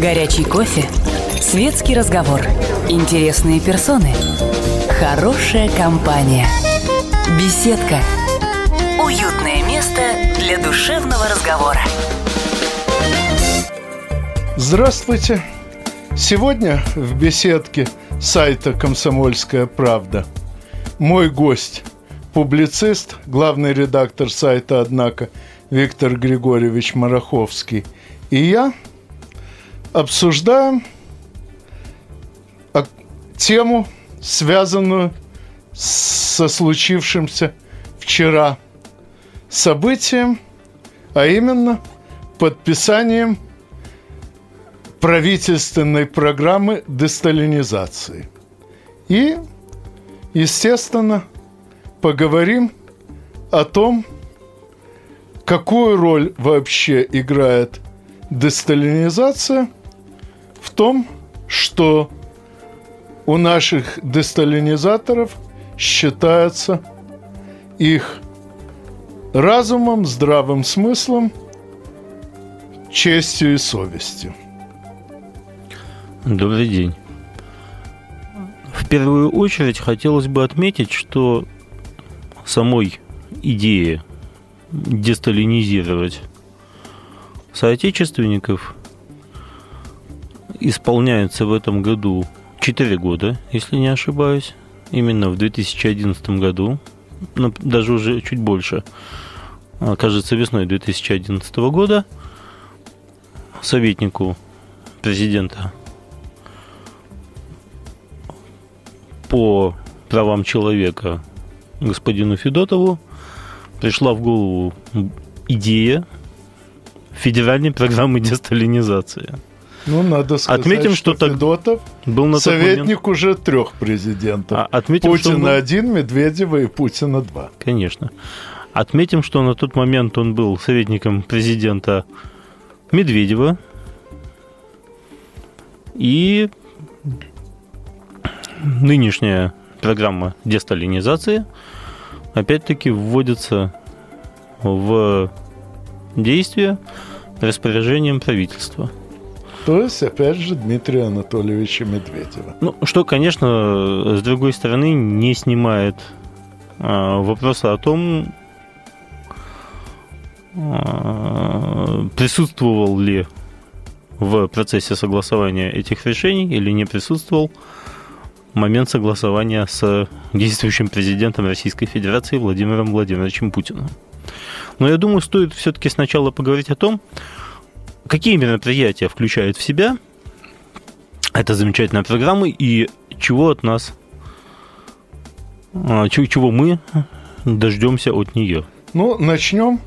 Горячий кофе. Светский разговор. Интересные персоны. Хорошая компания. Беседка. Уютное место для душевного разговора. Здравствуйте! Сегодня в беседке сайта «Комсомольская правда» мой гость – публицист, главный редактор сайта «Однако» Виктор Григорьевич Мараховский. И я обсуждаем тему, связанную со случившимся вчера событием, а именно подписанием правительственной программы десталинизации. И, естественно, поговорим о том, какую роль вообще играет десталинизация в том, что у наших десталинизаторов считается их разумом, здравым смыслом, честью и совестью. Добрый день. В первую очередь хотелось бы отметить, что самой идеи десталинизировать соотечественников исполняется в этом году 4 года, если не ошибаюсь. Именно в 2011 году, ну, даже уже чуть больше, а, кажется, весной 2011 года, советнику президента по правам человека господину Федотову пришла в голову идея федеральной программы десталинизации. Ну, надо сказать, Отметим, что, что Федотов был на советник уже трех президентов. А, отметим, Путина был... один, Медведева и Путина два. Конечно. Отметим, что на тот момент он был советником президента Медведева. И нынешняя программа десталинизации опять-таки вводится в действие распоряжением правительства. То есть, опять же, Дмитрия Анатольевича Медведева. Ну, что, конечно, с другой стороны, не снимает а, вопроса о том, а, присутствовал ли в процессе согласования этих решений или не присутствовал момент согласования с действующим президентом Российской Федерации Владимиром Владимировичем Путиным. Но я думаю, стоит все-таки сначала поговорить о том, какие мероприятия включает в себя эта замечательная программа и чего от нас, а, чего мы дождемся от нее. Ну, начнем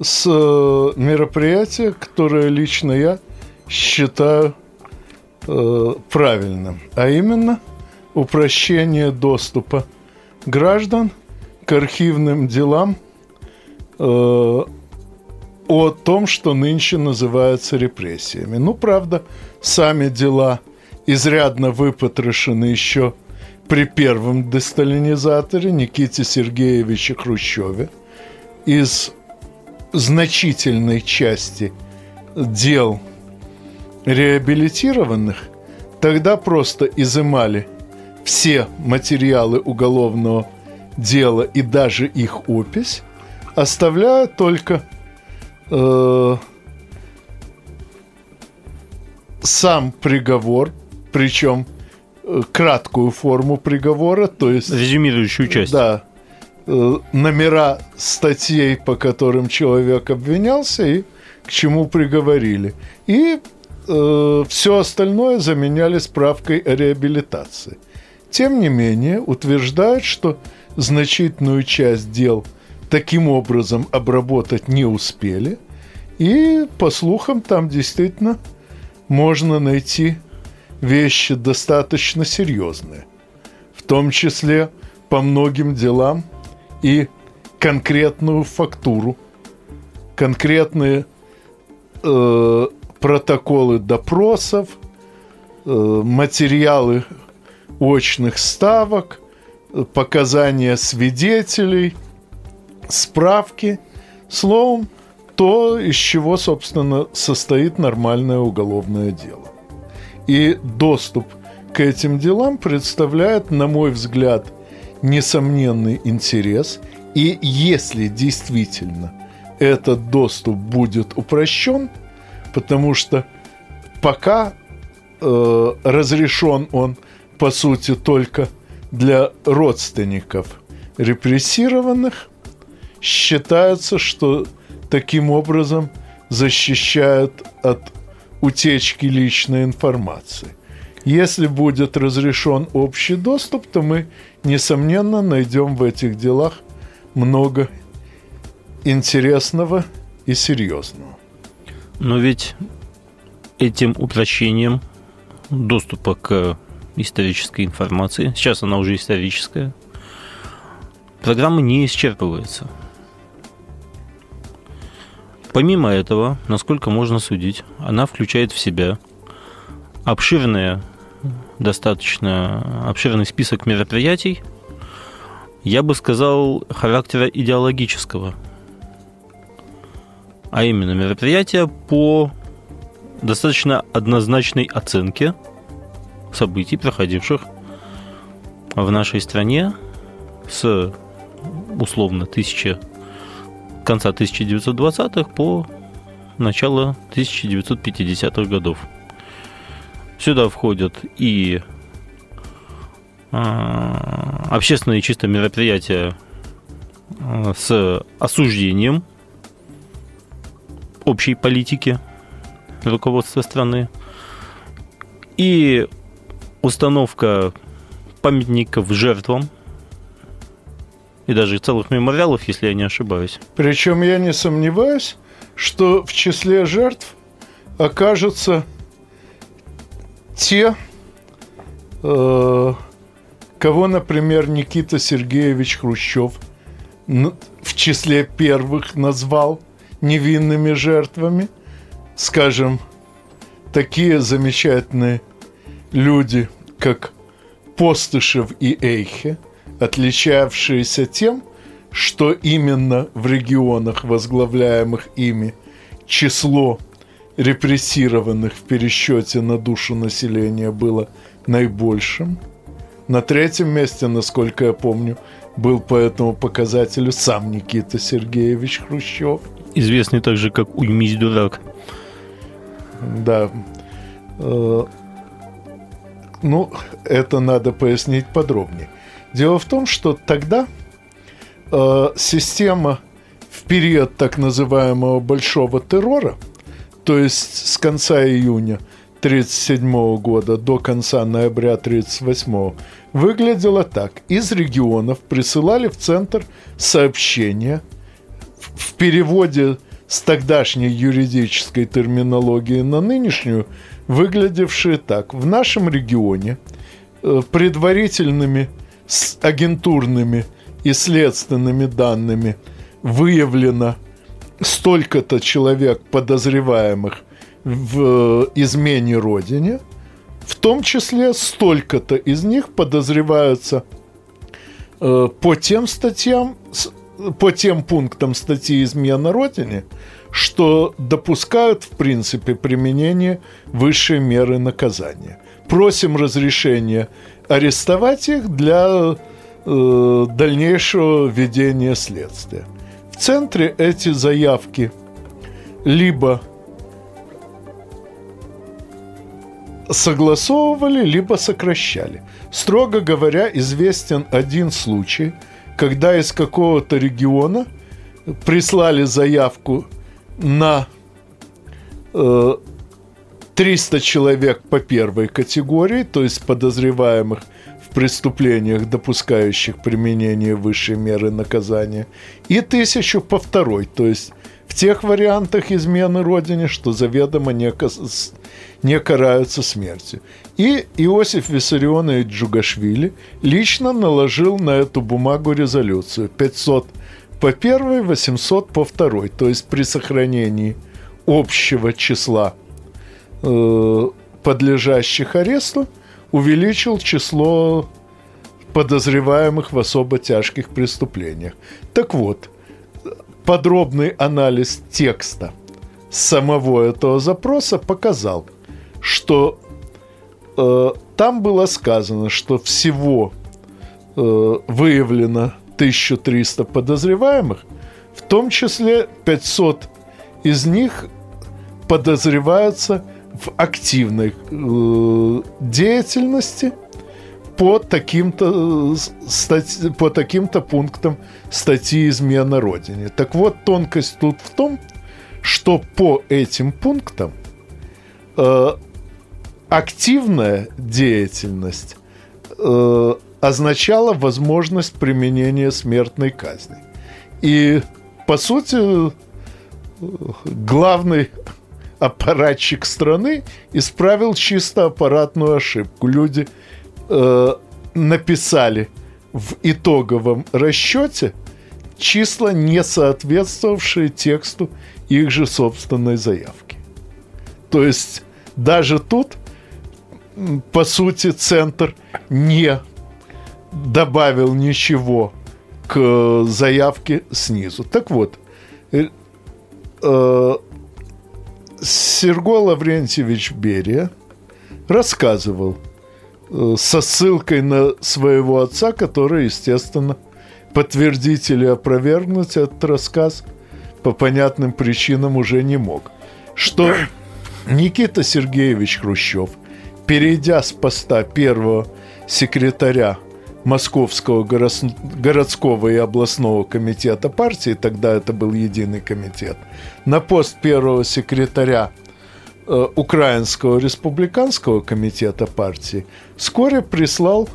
с э, мероприятия, которое лично я считаю э, правильным, а именно упрощение доступа граждан к архивным делам э, о том, что нынче называется репрессиями. Ну, правда, сами дела изрядно выпотрошены еще при первом десталинизаторе Никите Сергеевиче Хрущеве. Из значительной части дел реабилитированных тогда просто изымали все материалы уголовного дела и даже их опись, оставляя только э, сам приговор, причем э, краткую форму приговора, то есть... Резюмирующую часть. Да. Э, номера статей, по которым человек обвинялся и к чему приговорили. И э, все остальное заменяли справкой о реабилитации. Тем не менее, утверждают, что значительную часть дел таким образом обработать не успели. И, по слухам, там действительно можно найти вещи достаточно серьезные. В том числе по многим делам и конкретную фактуру, конкретные э, протоколы допросов, э, материалы очных ставок, показания свидетелей, справки. Словом, то, из чего, собственно, состоит нормальное уголовное дело. И доступ к этим делам представляет, на мой взгляд, несомненный интерес. И если действительно этот доступ будет упрощен, потому что пока э, разрешен он, по сути, только для родственников репрессированных, считается, что таким образом защищают от утечки личной информации. Если будет разрешен общий доступ, то мы, несомненно, найдем в этих делах много интересного и серьезного. Но ведь этим упрощением доступа к исторической информации, сейчас она уже историческая, программа не исчерпывается. Помимо этого, насколько можно судить, она включает в себя обширное, достаточно обширный список мероприятий, я бы сказал, характера идеологического. А именно мероприятия по достаточно однозначной оценке событий, проходивших в нашей стране с условно тысячи конца 1920-х по начало 1950-х годов. Сюда входят и а, общественные чисто мероприятия а, с осуждением общей политики руководства страны и установка памятников жертвам и даже целых мемориалов, если я не ошибаюсь. Причем я не сомневаюсь, что в числе жертв окажутся те, э, кого, например, Никита Сергеевич Хрущев в числе первых назвал невинными жертвами. Скажем, такие замечательные люди, как Постышев и Эйхе, отличавшиеся тем, что именно в регионах, возглавляемых ими, число репрессированных в пересчете на душу населения было наибольшим. На третьем месте, насколько я помню, был по этому показателю сам Никита Сергеевич Хрущев. Известный также как «Уймись, дурак». Да. Э, ну, это надо пояснить подробнее. Дело в том, что тогда э, система в период так называемого большого террора, то есть с конца июня 1937 года до конца ноября 1938 выглядела так. Из регионов присылали в центр сообщения в переводе с тогдашней юридической терминологии на нынешнюю, выглядевшие так. В нашем регионе э, предварительными с агентурными и следственными данными выявлено столько-то человек подозреваемых в измене родине, в том числе столько-то из них подозреваются э, по тем статьям, по тем пунктам статьи измена родине, что допускают, в принципе, применение высшей меры наказания. Просим разрешения арестовать их для э, дальнейшего ведения следствия. В центре эти заявки либо согласовывали, либо сокращали. Строго говоря, известен один случай, когда из какого-то региона прислали заявку на э, 300 человек по первой категории, то есть подозреваемых в преступлениях, допускающих применение высшей меры наказания, и тысячу по второй, то есть в тех вариантах измены Родине, что заведомо не, не караются смертью. И Иосиф Виссарионович Джугашвили лично наложил на эту бумагу резолюцию 500 по первой, 800 по второй, то есть при сохранении общего числа Э, подлежащих аресту увеличил число подозреваемых в особо тяжких преступлениях. Так вот, подробный анализ текста самого этого запроса показал, что э, там было сказано, что всего э, выявлено 1300 подозреваемых, в том числе 500 из них подозреваются в активной э, деятельности по таким-то стать, по таким-то пунктам статьи измена родине. Так вот, тонкость тут в том, что по этим пунктам э, активная деятельность э, означала возможность применения смертной казни. И, по сути, главный аппаратчик страны исправил чисто аппаратную ошибку. Люди э, написали в итоговом расчете числа, не соответствовавшие тексту их же собственной заявки. То есть даже тут, по сути, центр не добавил ничего к заявке снизу. Так вот, э, э, Серго Лаврентьевич Берия рассказывал э, со ссылкой на своего отца, который, естественно, подтвердить или опровергнуть этот рассказ по понятным причинам уже не мог. Что Никита Сергеевич Хрущев, перейдя с поста первого секретаря Московского городского и областного комитета партии, тогда это был единый комитет, на пост первого секретаря э, Украинского республиканского комитета партии, вскоре прислал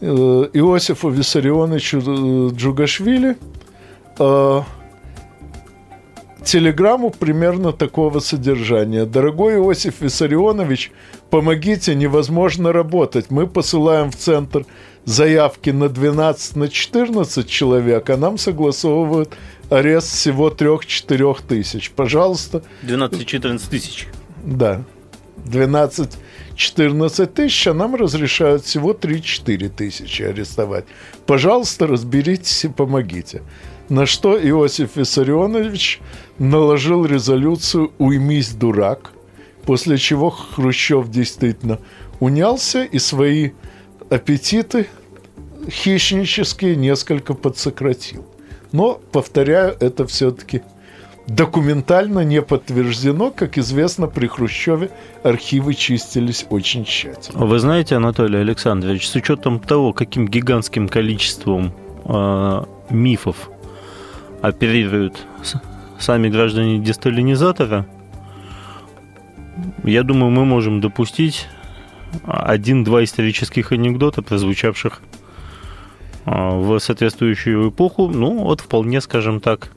э, Иосифу Виссарионовичу э, Джугашвили телеграмму примерно такого содержания. Дорогой Иосиф Виссарионович, помогите, невозможно работать. Мы посылаем в центр заявки на 12, на 14 человек, а нам согласовывают арест всего 3-4 тысяч. Пожалуйста. 12-14 тысяч. Да. 12-14 тысяч, а нам разрешают всего 3-4 тысячи арестовать. Пожалуйста, разберитесь и помогите. На что Иосиф Виссарионович наложил резолюцию «Уймись, дурак», после чего Хрущев действительно унялся и свои аппетиты хищнические несколько подсократил. Но, повторяю, это все-таки документально не подтверждено. Как известно, при Хрущеве архивы чистились очень тщательно. Вы знаете, Анатолий Александрович, с учетом того, каким гигантским количеством э, мифов оперируют сами граждане десталинизатора, я думаю, мы можем допустить один-два исторических анекдота, прозвучавших в соответствующую эпоху, ну, вот вполне, скажем так,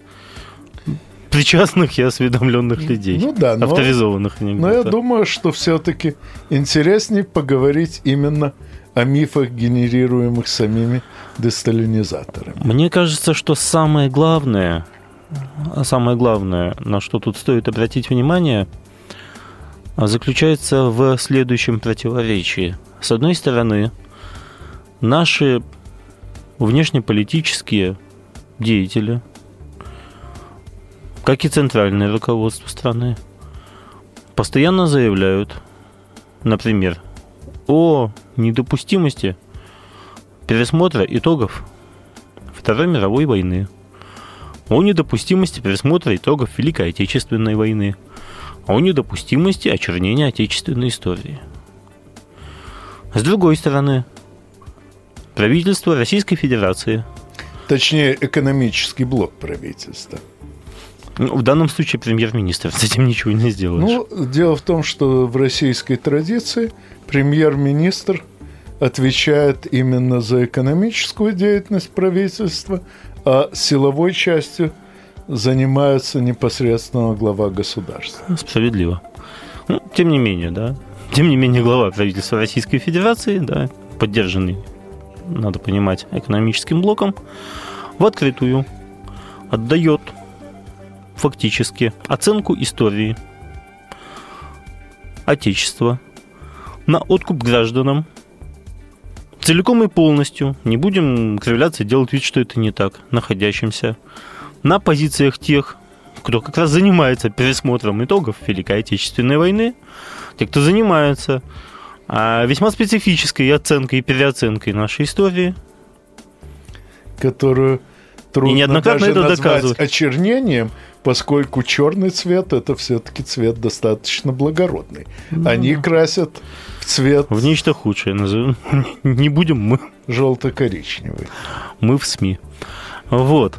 причастных и осведомленных людей. Ну да, но, авторизованных анекдотов. Но я думаю, что все-таки интереснее поговорить именно о мифах, генерируемых самими десталинизаторами. Мне кажется, что самое главное, самое главное, на что тут стоит обратить внимание, заключается в следующем противоречии. С одной стороны, наши внешнеполитические деятели, как и центральное руководство страны, постоянно заявляют, например, о недопустимости пересмотра итогов Второй мировой войны, о недопустимости пересмотра итогов Великой Отечественной войны, о недопустимости очернения отечественной истории. С другой стороны, правительство Российской Федерации. Точнее, экономический блок правительства. Ну, в данном случае премьер-министр. С этим ничего не сделаешь. Ну, дело в том, что в российской традиции премьер-министр отвечает именно за экономическую деятельность правительства, а силовой частью занимается непосредственно глава государства. Справедливо. Ну, тем не менее, да. Тем не менее, глава правительства Российской Федерации, да, поддержанный, надо понимать, экономическим блоком, в открытую отдает фактически оценку истории Отечества на откуп гражданам. Целиком и полностью, не будем кривляться и делать вид, что это не так, находящимся на позициях тех, кто как раз занимается пересмотром итогов Великой Отечественной войны, те, кто занимается весьма специфической оценкой и переоценкой нашей истории. Которую трудно И неоднократно даже это назвать доказывают. очернением, поскольку черный цвет это все-таки цвет достаточно благородный. Они красят в цвет В нечто худшее назовем. Не будем мы. желто-коричневый. Мы в СМИ. Вот.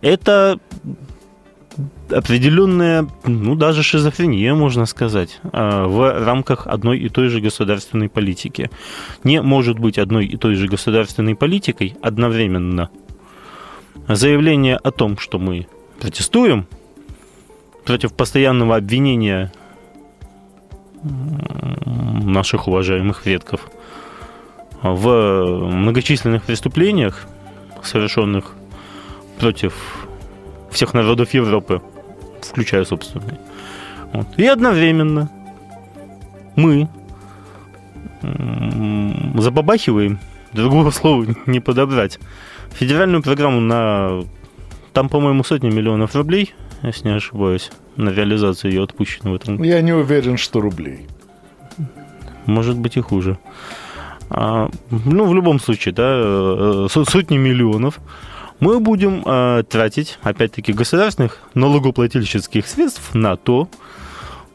Это определенная, ну, даже шизофрения, можно сказать, а, в рамках одной и той же государственной политики. Не может быть одной и той же государственной политикой одновременно заявление о том, что мы протестуем против постоянного обвинения наших уважаемых предков в многочисленных преступлениях, совершенных против всех народов Европы, включая собственные. Вот. И одновременно мы забабахиваем, другого слова не подобрать, федеральную программу на, там, по-моему, сотни миллионов рублей, если не ошибаюсь, на реализацию ее отпущено в этом Я не уверен, что рублей. может быть и хуже. А, ну, в любом случае, да, э, со- сотни миллионов мы будем э, тратить, опять-таки, государственных налогоплательщических средств на то,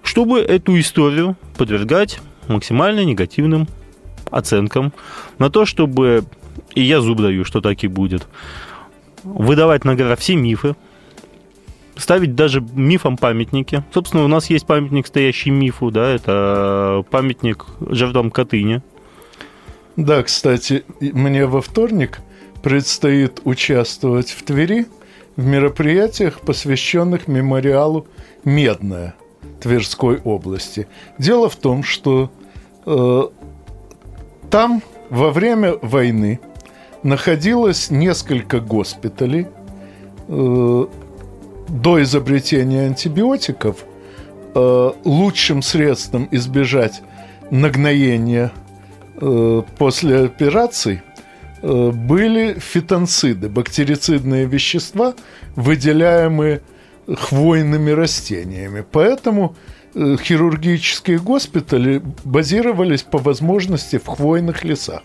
чтобы эту историю подвергать максимально негативным оценкам, на то, чтобы, и я зуб даю, что так и будет, выдавать на гора все мифы, ставить даже мифам памятники. Собственно, у нас есть памятник, стоящий мифу, да, это памятник жертвам Катыни. Да, кстати, мне во вторник предстоит участвовать в Твери в мероприятиях, посвященных мемориалу «Медная» Тверской области. Дело в том, что э, там во время войны находилось несколько госпиталей. Э, до изобретения антибиотиков э, лучшим средством избежать нагноения э, после операций были фитонциды, бактерицидные вещества, выделяемые хвойными растениями. Поэтому э, хирургические госпитали базировались по возможности в хвойных лесах.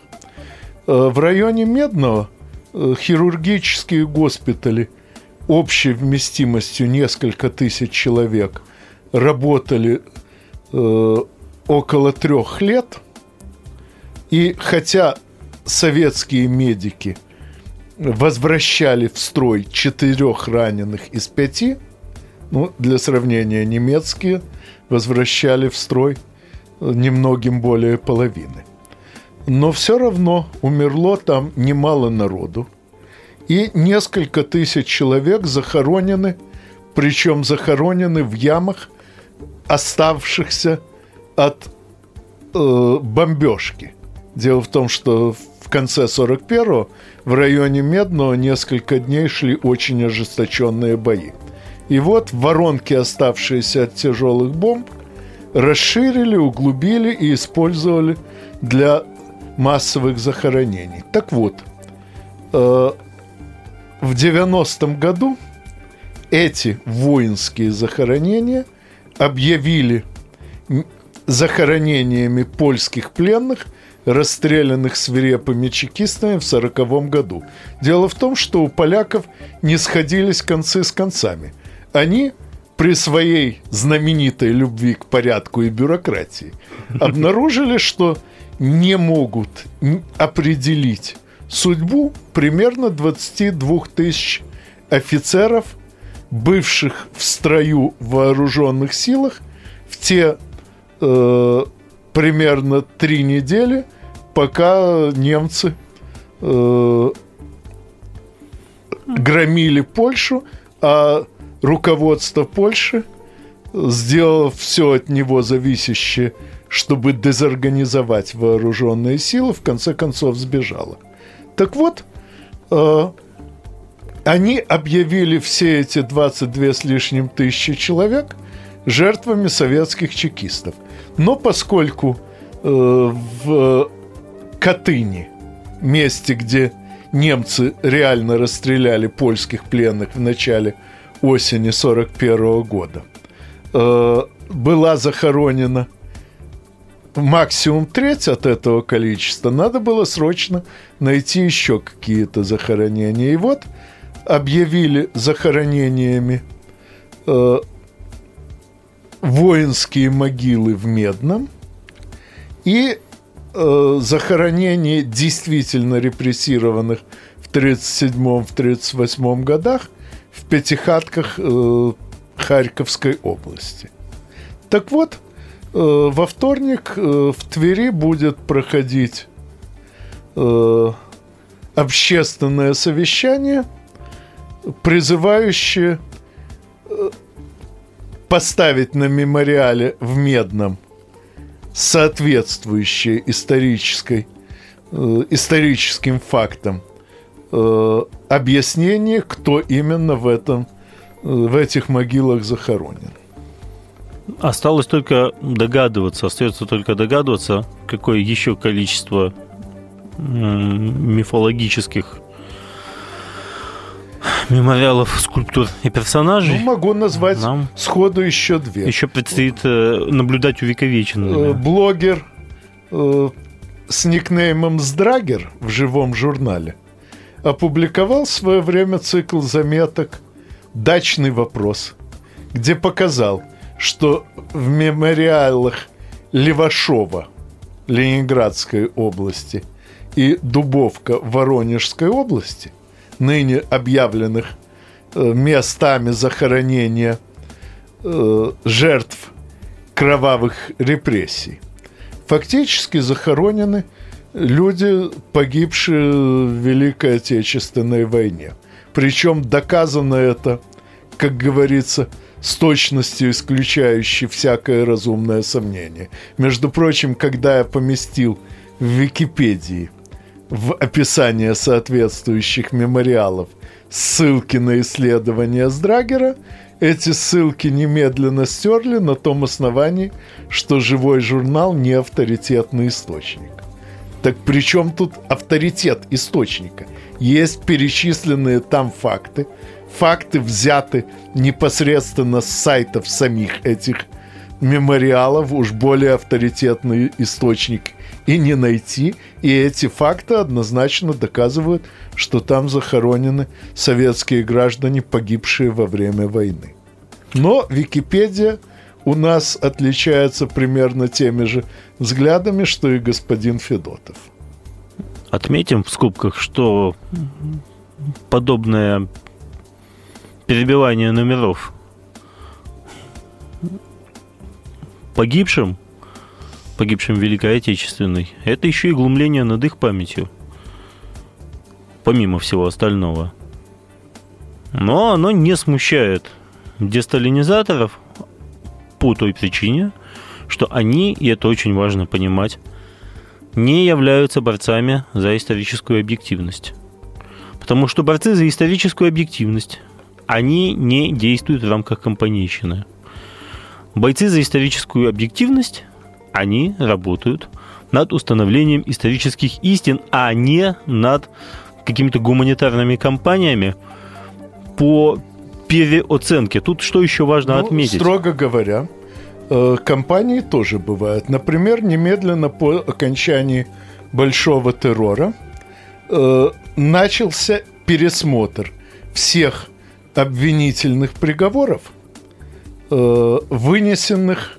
Э, В районе Медного э, хирургические госпитали общей вместимостью несколько тысяч человек работали э, около трех лет. И хотя советские медики возвращали в строй четырех раненых из пяти, ну, для сравнения, немецкие возвращали в строй э, немногим более половины. Но все равно умерло там немало народу. И несколько тысяч человек захоронены, причем захоронены в ямах, оставшихся от э, бомбежки. Дело в том, что конце 41-го в районе Медного несколько дней шли очень ожесточенные бои. И вот воронки, оставшиеся от тяжелых бомб, расширили, углубили и использовали для массовых захоронений. Так вот, э, в 90-м году эти воинские захоронения объявили захоронениями польских пленных, расстрелянных свирепыми чекистами в 1940 году. Дело в том, что у поляков не сходились концы с концами. Они при своей знаменитой любви к порядку и бюрократии обнаружили, что не могут определить судьбу примерно 22 тысяч офицеров, бывших в строю в вооруженных силах в те э, примерно три недели, пока немцы э, громили Польшу, а руководство Польши сделало все от него зависящее, чтобы дезорганизовать вооруженные силы, в конце концов сбежало. Так вот, э, они объявили все эти 22 с лишним тысячи человек жертвами советских чекистов. Но поскольку э, в Катыни, месте, где немцы реально расстреляли польских пленных в начале осени 41 года. Э, была захоронена максимум треть от этого количества, надо было срочно найти еще какие-то захоронения. И вот объявили захоронениями э, воинские могилы в Медном и э, захоронение действительно репрессированных в 1937-1938 годах в пятихатках э, Харьковской области. Так вот, э, во вторник э, в Твери будет проходить э, общественное совещание, призывающее поставить на мемориале в Медном соответствующее исторической, э, историческим фактам э, объяснение, кто именно в, этом, э, в этих могилах захоронен. Осталось только догадываться, остается только догадываться, какое еще количество мифологических мемориалов, скульптур и персонажей. Ну, могу назвать Нам сходу еще две. Еще предстоит э, наблюдать увековеченными. Э, блогер э, с никнеймом Здрагер в живом журнале опубликовал в свое время цикл заметок «Дачный вопрос», где показал, что в мемориалах Левашова Ленинградской области и Дубовка Воронежской области – ныне объявленных э, местами захоронения э, жертв кровавых репрессий. Фактически захоронены люди, погибшие в Великой Отечественной войне. Причем доказано это, как говорится, с точностью исключающей всякое разумное сомнение. Между прочим, когда я поместил в Википедии в описание соответствующих мемориалов ссылки на исследования Сдрагера, эти ссылки немедленно стерли на том основании, что живой журнал не авторитетный источник. Так при чем тут авторитет источника? Есть перечисленные там факты. Факты взяты непосредственно с сайтов самих этих мемориалов, уж более авторитетный источник и не найти. И эти факты однозначно доказывают, что там захоронены советские граждане, погибшие во время войны. Но Википедия у нас отличается примерно теми же взглядами, что и господин Федотов. Отметим в скобках, что подобное перебивание номеров погибшим погибшим в Великой Отечественной, это еще и глумление над их памятью. Помимо всего остального. Но оно не смущает десталинизаторов по той причине, что они, и это очень важно понимать, не являются борцами за историческую объективность. Потому что борцы за историческую объективность, они не действуют в рамках компанейщины. Бойцы за историческую объективность они работают над установлением исторических истин, а не над какими-то гуманитарными кампаниями по переоценке. Тут что еще важно ну, отметить? Строго говоря, э, компании тоже бывают. Например, немедленно по окончании большого террора э, начался пересмотр всех обвинительных приговоров, э, вынесенных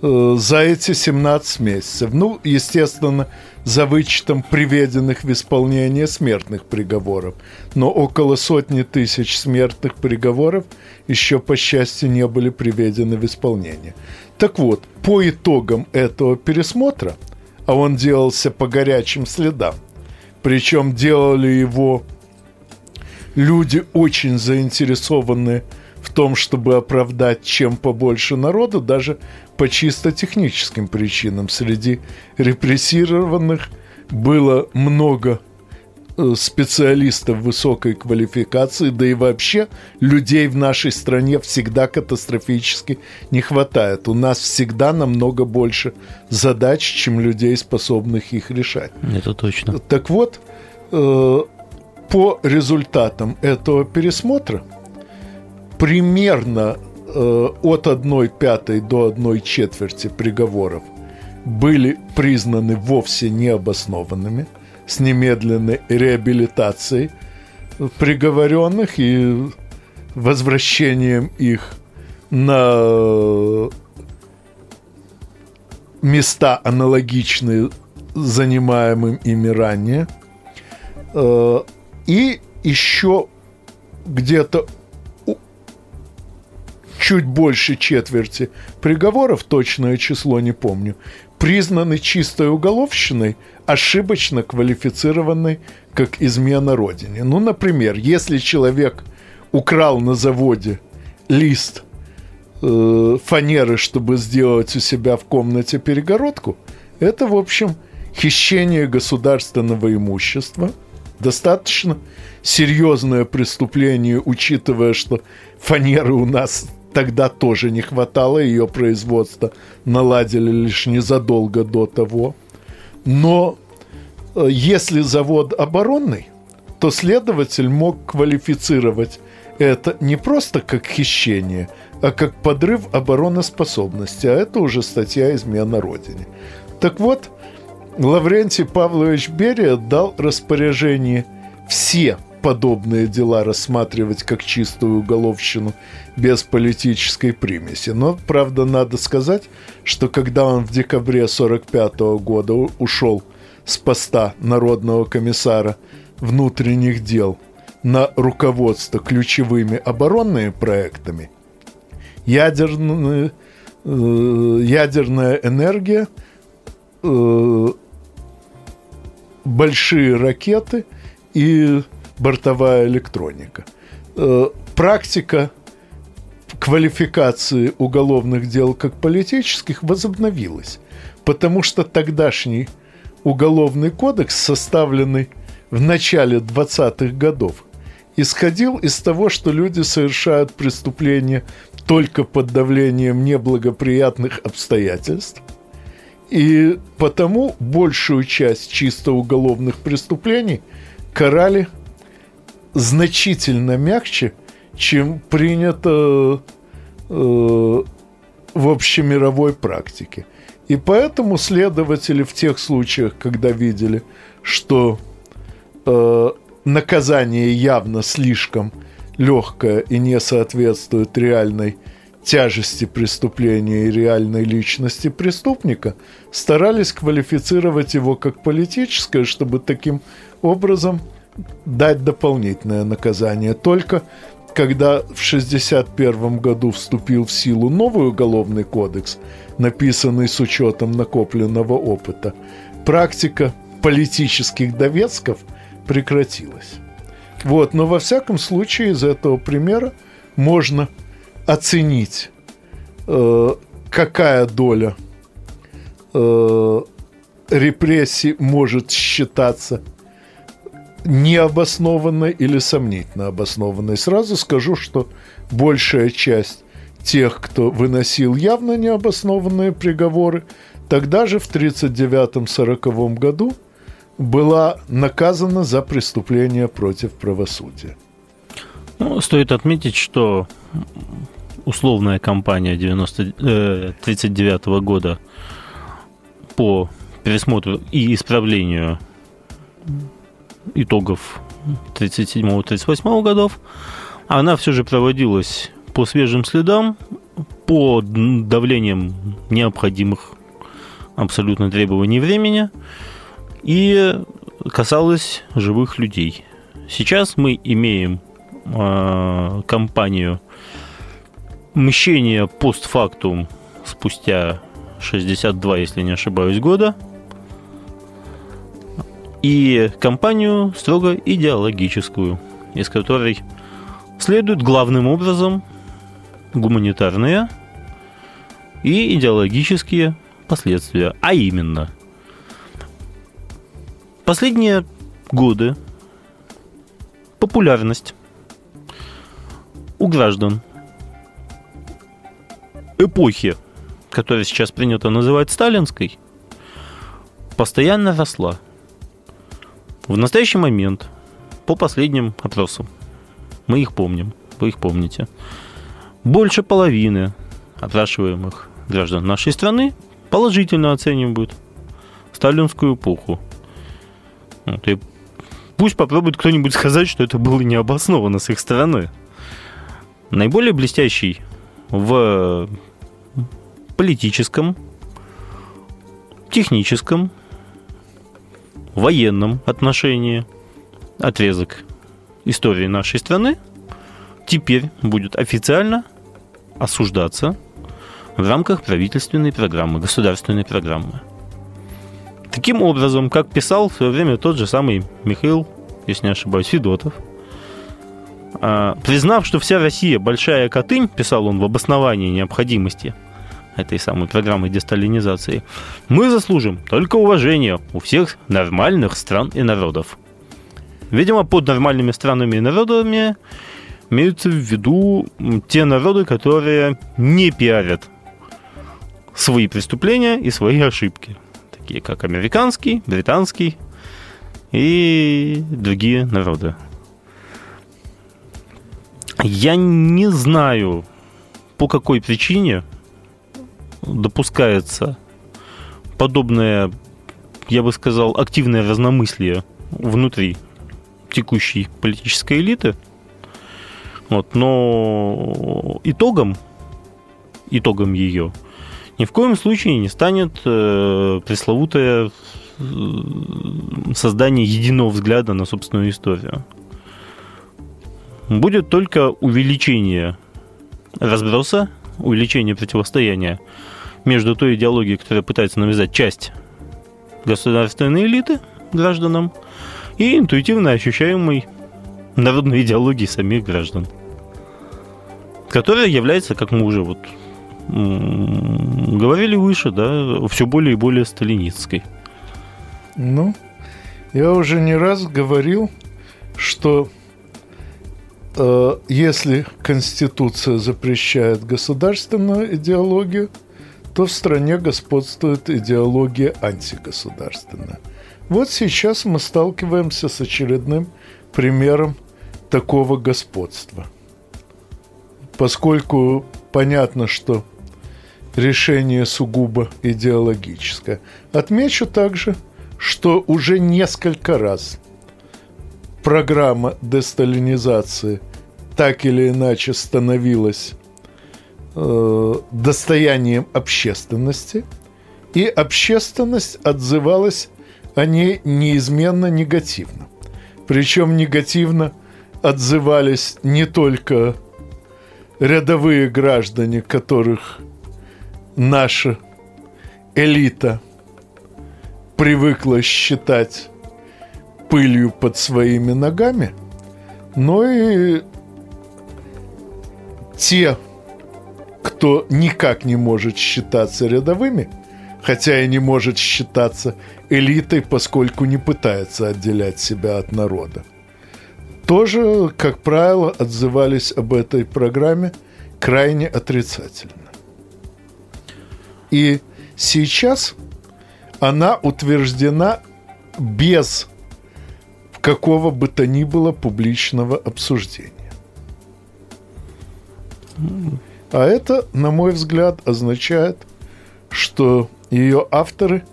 за эти 17 месяцев. Ну, естественно, за вычетом приведенных в исполнение смертных приговоров. Но около сотни тысяч смертных приговоров еще, по счастью, не были приведены в исполнение. Так вот, по итогам этого пересмотра, а он делался по горячим следам, причем делали его люди очень заинтересованные в том, чтобы оправдать чем побольше народу, даже по чисто техническим причинам. Среди репрессированных было много э, специалистов высокой квалификации, да и вообще людей в нашей стране всегда катастрофически не хватает. У нас всегда намного больше задач, чем людей, способных их решать. Это точно. Так вот, э, по результатам этого пересмотра примерно э, от 1 пятой до 1 четверти приговоров были признаны вовсе необоснованными с немедленной реабилитацией приговоренных и возвращением их на места, аналогичные занимаемым ими ранее. Э, и еще где-то чуть больше четверти приговоров, точное число не помню, признаны чистой уголовщиной, ошибочно квалифицированной как измена родине. Ну, например, если человек украл на заводе лист э, фанеры, чтобы сделать у себя в комнате перегородку, это, в общем, хищение государственного имущества. Достаточно серьезное преступление, учитывая, что фанеры у нас тогда тоже не хватало, ее производство наладили лишь незадолго до того. Но э, если завод оборонный, то следователь мог квалифицировать это не просто как хищение, а как подрыв обороноспособности, а это уже статья «Измена Родине». Так вот, Лаврентий Павлович Берия дал распоряжение все подобные дела рассматривать как чистую уголовщину без политической примеси. Но, правда, надо сказать, что когда он в декабре 1945 года ушел с поста народного комиссара внутренних дел – на руководство ключевыми оборонными проектами, ядерная, э, ядерная энергия, э, большие ракеты и бортовая электроника. Э, практика квалификации уголовных дел как политических возобновилась, потому что тогдашний уголовный кодекс, составленный в начале 20-х годов, исходил из того, что люди совершают преступления только под давлением неблагоприятных обстоятельств, и потому большую часть чисто уголовных преступлений карали значительно мягче, чем принято э, в общемировой практике. И поэтому следователи в тех случаях, когда видели, что э, наказание явно слишком легкое и не соответствует реальной тяжести преступления и реальной личности преступника, старались квалифицировать его как политическое, чтобы таким образом дать дополнительное наказание. Только когда в 1961 году вступил в силу новый уголовный кодекс, написанный с учетом накопленного опыта, практика политических довесков – прекратилось. Вот, но во всяком случае из этого примера можно оценить, э, какая доля э, репрессий может считаться необоснованной или сомнительно обоснованной. Сразу скажу, что большая часть тех, кто выносил явно необоснованные приговоры, тогда же в 1939-1940 году – была наказана за преступление против правосудия. Ну, стоит отметить, что условная кампания 90, э, 39 года по пересмотру и исправлению итогов 37-38 годов, она все же проводилась по свежим следам, по давлением необходимых абсолютно требований времени – и касалось живых людей. Сейчас мы имеем э, компанию мщения постфактум спустя 62, если не ошибаюсь, года. И компанию строго идеологическую, из которой следует главным образом гуманитарные и идеологические последствия. А именно – Последние годы популярность у граждан эпохи, которая сейчас принято называть сталинской, постоянно росла. В настоящий момент по последним опросам, мы их помним, вы их помните, больше половины опрашиваемых граждан нашей страны положительно оценивают сталинскую эпоху. Вот, и пусть попробует кто-нибудь сказать, что это было необоснованно с их стороны. Наиболее блестящий в политическом, техническом, военном отношении отрезок истории нашей страны теперь будет официально осуждаться в рамках правительственной программы, государственной программы. Таким образом, как писал в свое время тот же самый Михаил, если не ошибаюсь, Федотов, а, признав, что вся Россия большая Катынь, писал он в обосновании необходимости этой самой программы десталинизации, мы заслужим только уважение у всех нормальных стран и народов. Видимо, под нормальными странами и народами имеются в виду те народы, которые не пиарят свои преступления и свои ошибки, такие как американский, британский и другие народы. Я не знаю, по какой причине допускается подобное, я бы сказал, активное разномыслие внутри текущей политической элиты. Вот, но итогом, итогом ее ни в коем случае не станет э, пресловутое э, создание единого взгляда на собственную историю. Будет только увеличение разброса, увеличение противостояния между той идеологией, которая пытается навязать часть государственной элиты гражданам, и интуитивно ощущаемой народной идеологией самих граждан, которая является, как мы уже вот говорили выше, да, все более и более сталинистской. Ну, я уже не раз говорил, что э, если Конституция запрещает государственную идеологию, то в стране господствует идеология антигосударственная. Вот сейчас мы сталкиваемся с очередным примером такого господства. Поскольку понятно, что решение сугубо идеологическое. Отмечу также, что уже несколько раз программа десталинизации так или иначе становилась э, достоянием общественности, и общественность отзывалась о ней неизменно негативно. Причем негативно отзывались не только рядовые граждане, которых наша элита привыкла считать пылью под своими ногами, но и те кто никак не может считаться рядовыми, хотя и не может считаться элитой, поскольку не пытается отделять себя от народа. Тоже, как правило, отзывались об этой программе крайне отрицательно. И сейчас она утверждена без какого бы то ни было публичного обсуждения. А это, на мой взгляд, означает, что ее авторы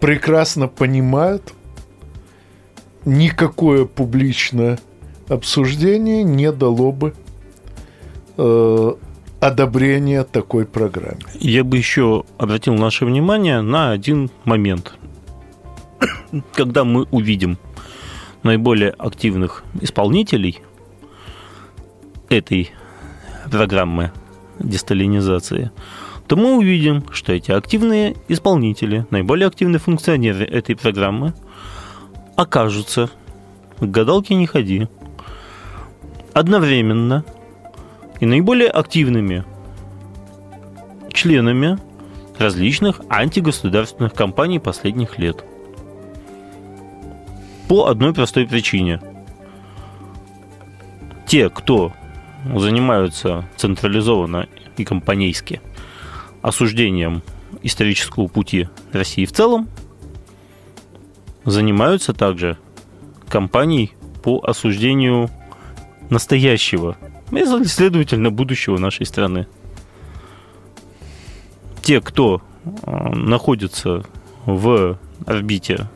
прекрасно понимают, никакое публичное обсуждение не дало бы э, одобрения такой программе. Я бы еще обратил наше внимание на один момент. Когда мы увидим наиболее активных исполнителей этой программы десталинизации, то мы увидим, что эти активные исполнители, наиболее активные функционеры этой программы окажутся, к гадалке не ходи, одновременно и наиболее активными членами различных антигосударственных кампаний последних лет. По одной простой причине. Те, кто занимаются централизованно и компанейски осуждением исторического пути России в целом, занимаются также кампанией по осуждению настоящего и, следовательно, будущего нашей страны. Те, кто э, находится в орбите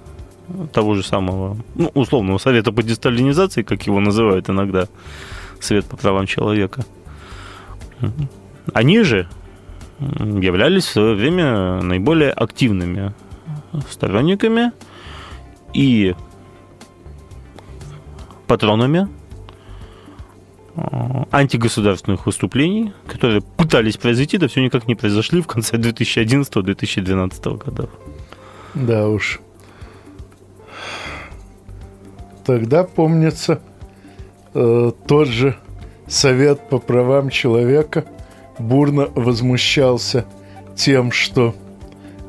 того же самого, ну, условного совета по десталинизации, как его называют иногда, Совет по правам человека, они же являлись в свое время наиболее активными сторонниками и патронами а, антигосударственных выступлений, которые пытались произойти, да все никак не произошли в конце 2011-2012 годов. Да уж. Тогда, помнится, э, тот же Совет по правам человека бурно возмущался тем, что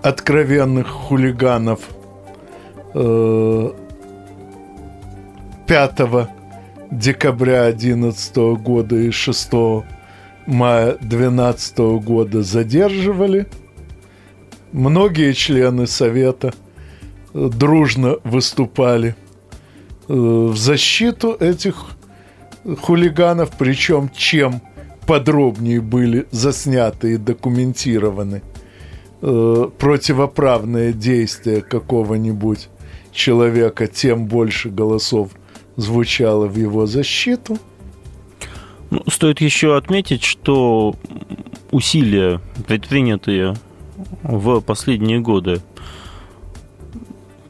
откровенных хулиганов э, 5 декабря 2011 года и 6 мая 2012 года задерживали. Многие члены Совета э, дружно выступали э, в защиту этих хулиганов, причем чем подробнее были засняты и документированы э, противоправные действия какого-нибудь человека, тем больше голосов звучало в его защиту. Ну, стоит еще отметить, что усилия, предпринятые в последние годы,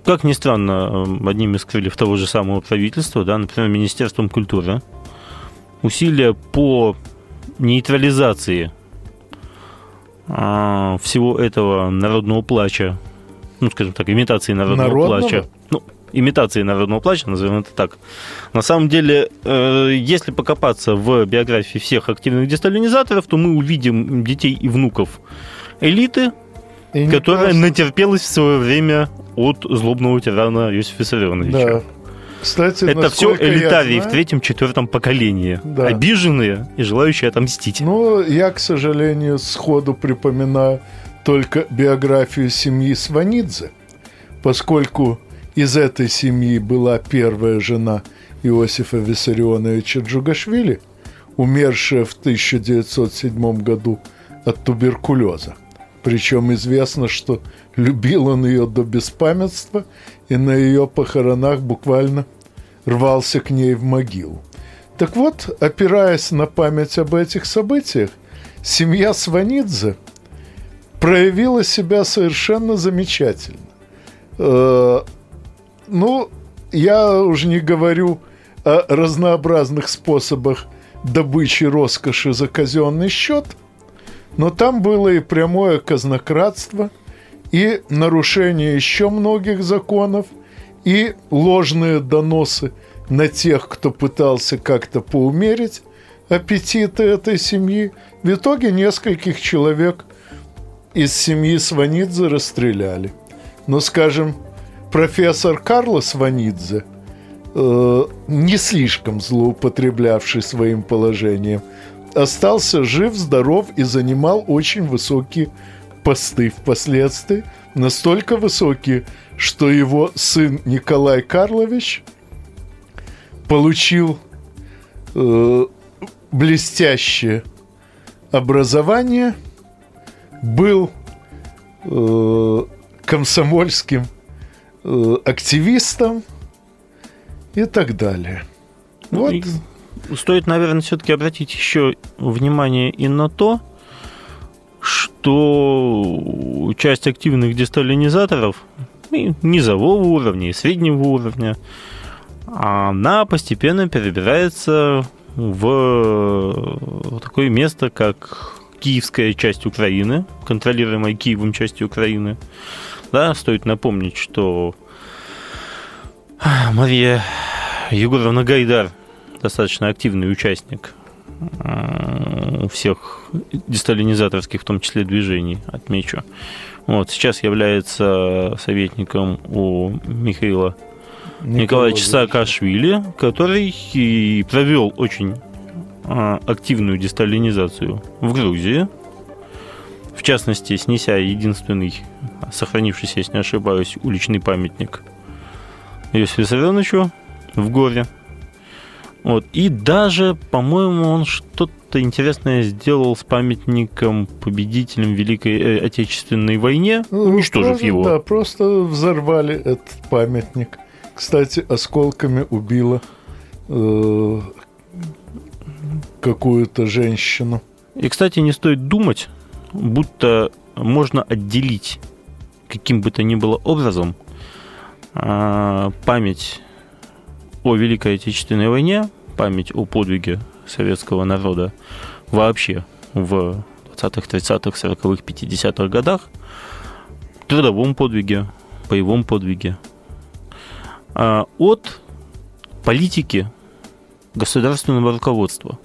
как ни странно, одними из крыльев того же самого правительства, да, например, Министерством культуры, усилия по нейтрализации а, всего этого народного плача, ну, скажем так, имитации народного, народного? плача. Ну, имитации народного плача, назовем это так. На самом деле, э, если покопаться в биографии всех активных десталинизаторов, то мы увидим детей и внуков элиты, и которая просто... натерпелась в свое время от злобного тирана Иосифа Виссарионовича. Да. Кстати, это все элитарии в третьем-четвертом поколении. Да. Обиженные и желающие отомстить. Ну, я, к сожалению, сходу припоминаю только биографию семьи Сванидзе, поскольку из этой семьи была первая жена Иосифа Виссарионовича Джугашвили, умершая в 1907 году от туберкулеза. Причем известно, что любил он ее до беспамятства и на ее похоронах буквально рвался к ней в могилу. Так вот, опираясь на память об этих событиях, семья Сванидзе проявила себя совершенно замечательно. Э, ну, я уже не говорю о разнообразных способах добычи роскоши за казенный счет, но там было и прямое казнократство, и нарушение еще многих законов, и ложные доносы на тех, кто пытался как-то поумерить аппетиты этой семьи. В итоге нескольких человек из семьи Сванидзе расстреляли. Но, скажем, профессор Карлос Ванидзе, э, не слишком злоупотреблявший своим положением, остался жив, здоров и занимал очень высокие посты впоследствии, настолько высокие, что его сын Николай Карлович получил э, блестящее образование, был э, комсомольским Э, активистам и так далее. Ну, вот. Стоит, наверное, все-таки обратить еще внимание и на то, что часть активных десталинизаторов и низового уровня, и среднего уровня, она постепенно перебирается в такое место, как киевская часть Украины, контролируемая Киевом часть Украины, да, стоит напомнить, что Мария Егоровна Гайдар достаточно активный участник всех десталинизаторских, в том числе движений, отмечу. Вот, сейчас является советником у Михаила Николаевича Саакашвили, который и провел очень э, активную десталинизацию в Грузии, в частности, снеся единственный сохранившийся, если не ошибаюсь, уличный памятник Иосифу Виссарионовичу в горе. Вот. И даже, по-моему, он что-то интересное сделал с памятником победителям Великой э, Отечественной войне, ну, уничтожив просто, его. Да, просто взорвали этот памятник. Кстати, осколками убило э, какую-то женщину. И, кстати, не стоит думать, будто можно отделить каким бы то ни было образом э, память о Великой Отечественной войне, память о подвиге советского народа вообще в 20-х, 30-х, 40-х, 50-х годах, трудовом подвиге, боевом подвиге, а от политики государственного руководства.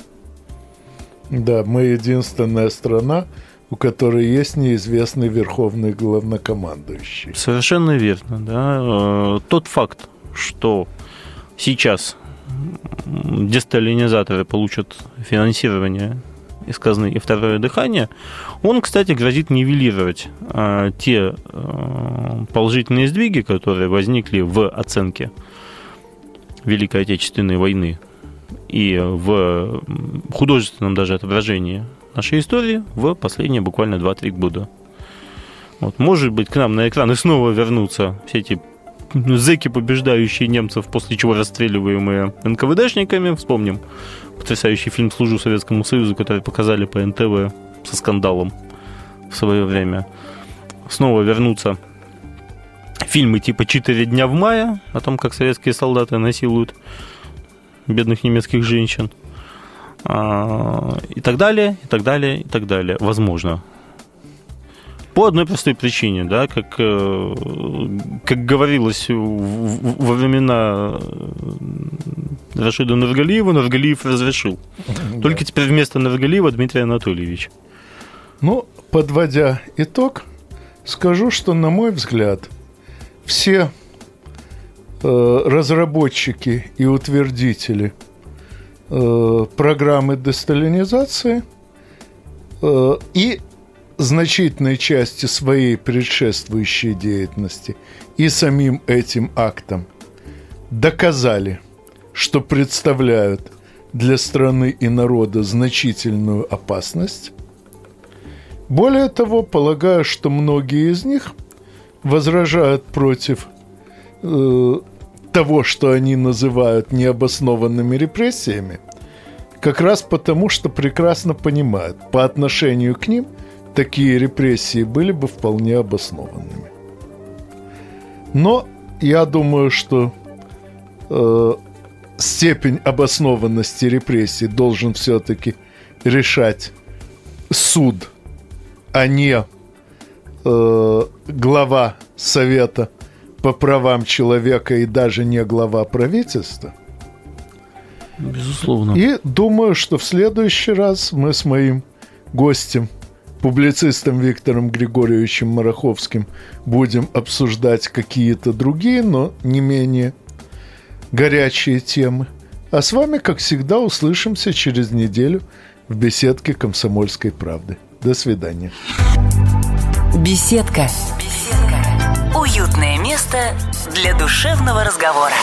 Да, мы единственная страна, у которой есть неизвестный верховный главнокомандующий. Совершенно верно. Да. Э, тот факт, что сейчас десталинизаторы получат финансирование из казны и второе дыхание, он, кстати, грозит нивелировать а, те а, положительные сдвиги, которые возникли в оценке Великой Отечественной войны и в художественном даже отображении нашей истории в последние буквально 2-3 года. Вот, может быть, к нам на экраны снова вернутся все эти зэки, побеждающие немцев, после чего расстреливаемые НКВДшниками. Вспомним потрясающий фильм «Служу Советскому Союзу», который показали по НТВ со скандалом в свое время. Снова вернутся фильмы типа «Четыре дня в мае», о том, как советские солдаты насилуют бедных немецких женщин. А, и так далее, и так далее, и так далее. Возможно. По одной простой причине, да, как, э, как говорилось во времена Рашида Нургалиева, Нургалиев разрешил. Только теперь вместо Нургалиева Дмитрий Анатольевич. Ну, подводя итог, скажу, что, на мой взгляд, все э, разработчики и утвердители э, программы десталинизации э, и значительной части своей предшествующей деятельности и самим этим актом доказали, что представляют для страны и народа значительную опасность. Более того, полагаю, что многие из них возражают против э, того, что они называют необоснованными репрессиями, как раз потому, что прекрасно понимают, по отношению к ним – такие репрессии были бы вполне обоснованными. Но я думаю, что э, степень обоснованности репрессий должен все-таки решать суд, а не э, глава Совета по правам человека и даже не глава правительства. Безусловно. И думаю, что в следующий раз мы с моим гостем публицистом Виктором Григорьевичем Мараховским будем обсуждать какие-то другие, но не менее горячие темы. А с вами, как всегда, услышимся через неделю в беседке «Комсомольской правды». До свидания. Беседка. Беседка. Уютное место для душевного разговора.